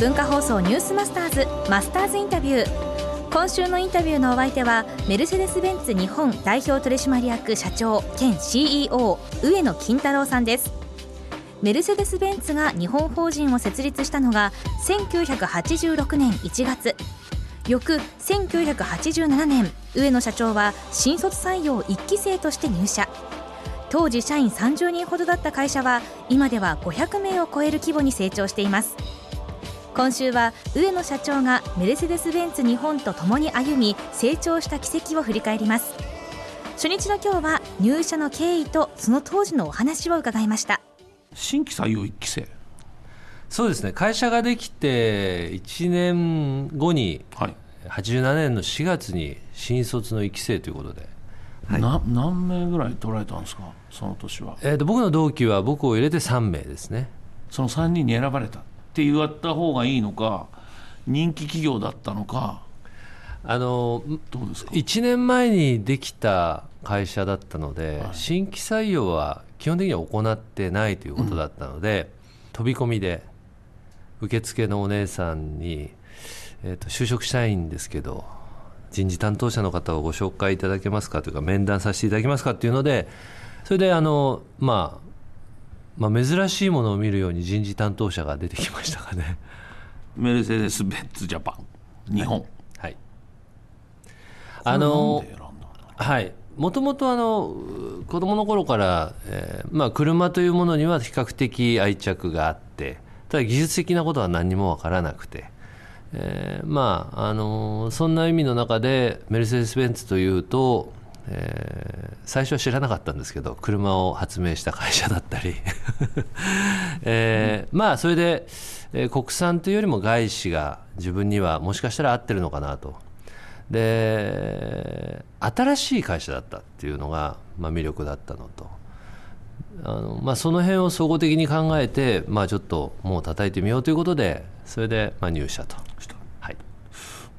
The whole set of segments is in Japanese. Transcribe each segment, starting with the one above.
文化放送ニュースマスターズマスターズインタビュー。今週のインタビューのお相手はメルセデス・ベンツ日本代表取締役社長兼 CEO 上野金太郎さんです。メルセデス・ベンツが日本法人を設立したのが1986年1月。翌1987年上野社長は新卒採用1期生として入社。当時社員30人ほどだった会社は今では500名を超える規模に成長しています。今週は上野社長がメルセデス・ベンツ日本と共に歩み成長した軌跡を振り返ります。初日の今日は入社の経緯とその当時のお話を伺いました。新規採用1期生。そうですね。会社ができて1年後に、はい、87年の4月に新卒の1期生ということで、はい、な何名ぐらい取られたんですか？その年は、えーと、僕の同期は僕を入れて3名ですね。その3人に選ばれたって言われた方がいいのか人気企業だったのかあのどうですか？1年前にできた会社だったので、はい、新規採用は基本的には行ってないということだったので、うん、飛び込みで受付のお姉さんに、えーと、就職したいんですけど人事担当者の方をご紹介いただけますかというか面談させていただけますかっていうのでそれであの、まあ、まあ珍しいものを見るように人事担当者が出てきましたかね。メルセデス・ベンツ・ジャパン。日本、はい、あのはい。もともとあの子供の頃から、えーまあ、車というものには比較的愛着があってただ技術的なことは何にも分からなくて、えー、まああのそんな意味の中でメルセデス・ベンツというと、えー、最初は知らなかったんですけど車を発明した会社だったり、えー、まあそれで、えー、国産というよりも外資が自分にはもしかしたら合ってるのかなと。で新しい会社だったっていうのが、まあ、魅力だったのと。あの、まあ、その辺を総合的に考えて、まあ、ちょっともう叩いてみようということでそれでまあ入社と。はい、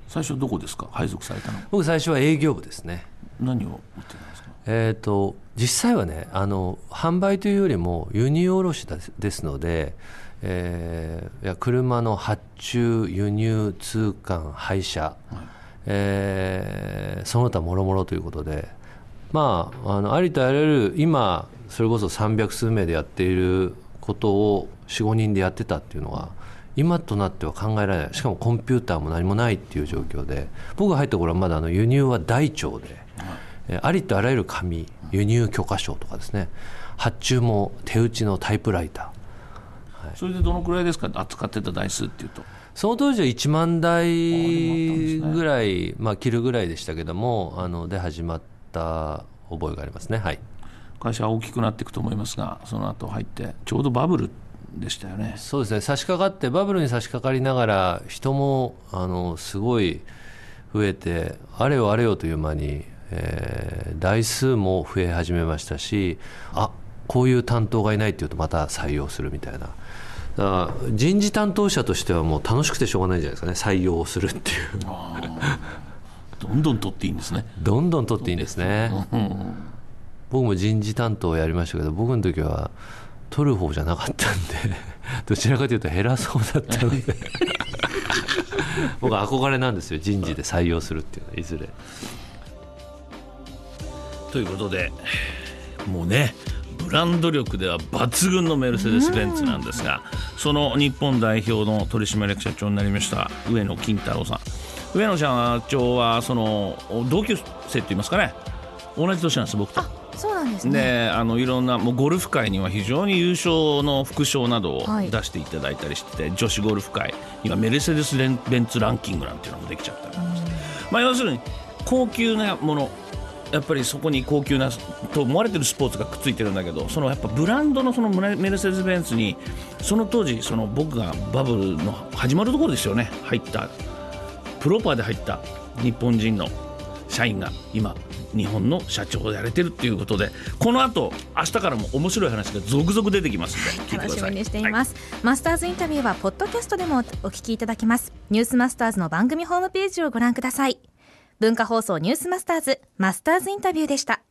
最初どこですか？配属されたの？僕最初は営業部ですね何を売ってたんですか？えーと、実際はねあの販売というよりも輸入卸ですので、えー、いや車の発注輸入通関配車、はい、えー、その他もろもろということでまあ、あのありとあらゆる今それこそ300数名でやっていることを45人でやってたっていうのは今となっては考えられない。しかもコンピューターも何もないっていう状況で僕が入った頃はまだあの輸入は大腸で、えありとあらゆる紙輸入許可証とかですね発注も手打ちのタイプライター、はい、それでどのくらいですか？扱ってた台数っていうと。その当時は1万台ぐらい、まあ、切るぐらいでしたけどもあので始まった覚えがありますね、はい、会社は大きくなっていくと思いますがその後入ってちょうどバブルでしたよね。そうですね。差し掛かってバブルに差し掛かりながら人もあのすごい増えてあれよあれよという間に、えー、台数も増え始めましたしあこういう担当がいないっていうとまた採用するみたいな。だから人事担当者としてはもう楽しくてしょうがないんじゃないですかね。採用するっていう。どんどん取っていいんですね。どんどん取っていいんですね、僕も人事担当をやりましたけど僕の時は取る方じゃなかったんで どちらかというと減らそうだったので。僕憧れなんですよ。人事で採用するっていうのはいずれということでもうねブランド力では抜群のメルセデス・ベンツなんですがその日本代表の取締役社長になりました上野金太郎さん。上野社長はその同級生って言いますかね。同じ年なんです僕と。そうなんですね。あのいろんなもうゴルフ界には非常に優勝の副賞などを出していただいたりしてて、はい、女子ゴルフ界今メルセデス・ベンツランキングなんていうのもできちゃったりまあ要するに高級なものやっぱりそこに高級なと思われてるスポーツがくっついてるんだけどそのやっぱブランドのそのメルセデス・ベンツにその当時その僕がバブルの始まるところですよね。入ったプロパーで入った日本人の社員が今日本の社長をやれてるっていうことでこの後明日からも面白い話が続々出てきますので楽しみにしています、はい、マスターズインタビューはポッドキャストでもお聞きいただけます。ニュースマスターズの番組ホームページをご覧ください文化放送ニュースマスターズマスターズインタビューでした。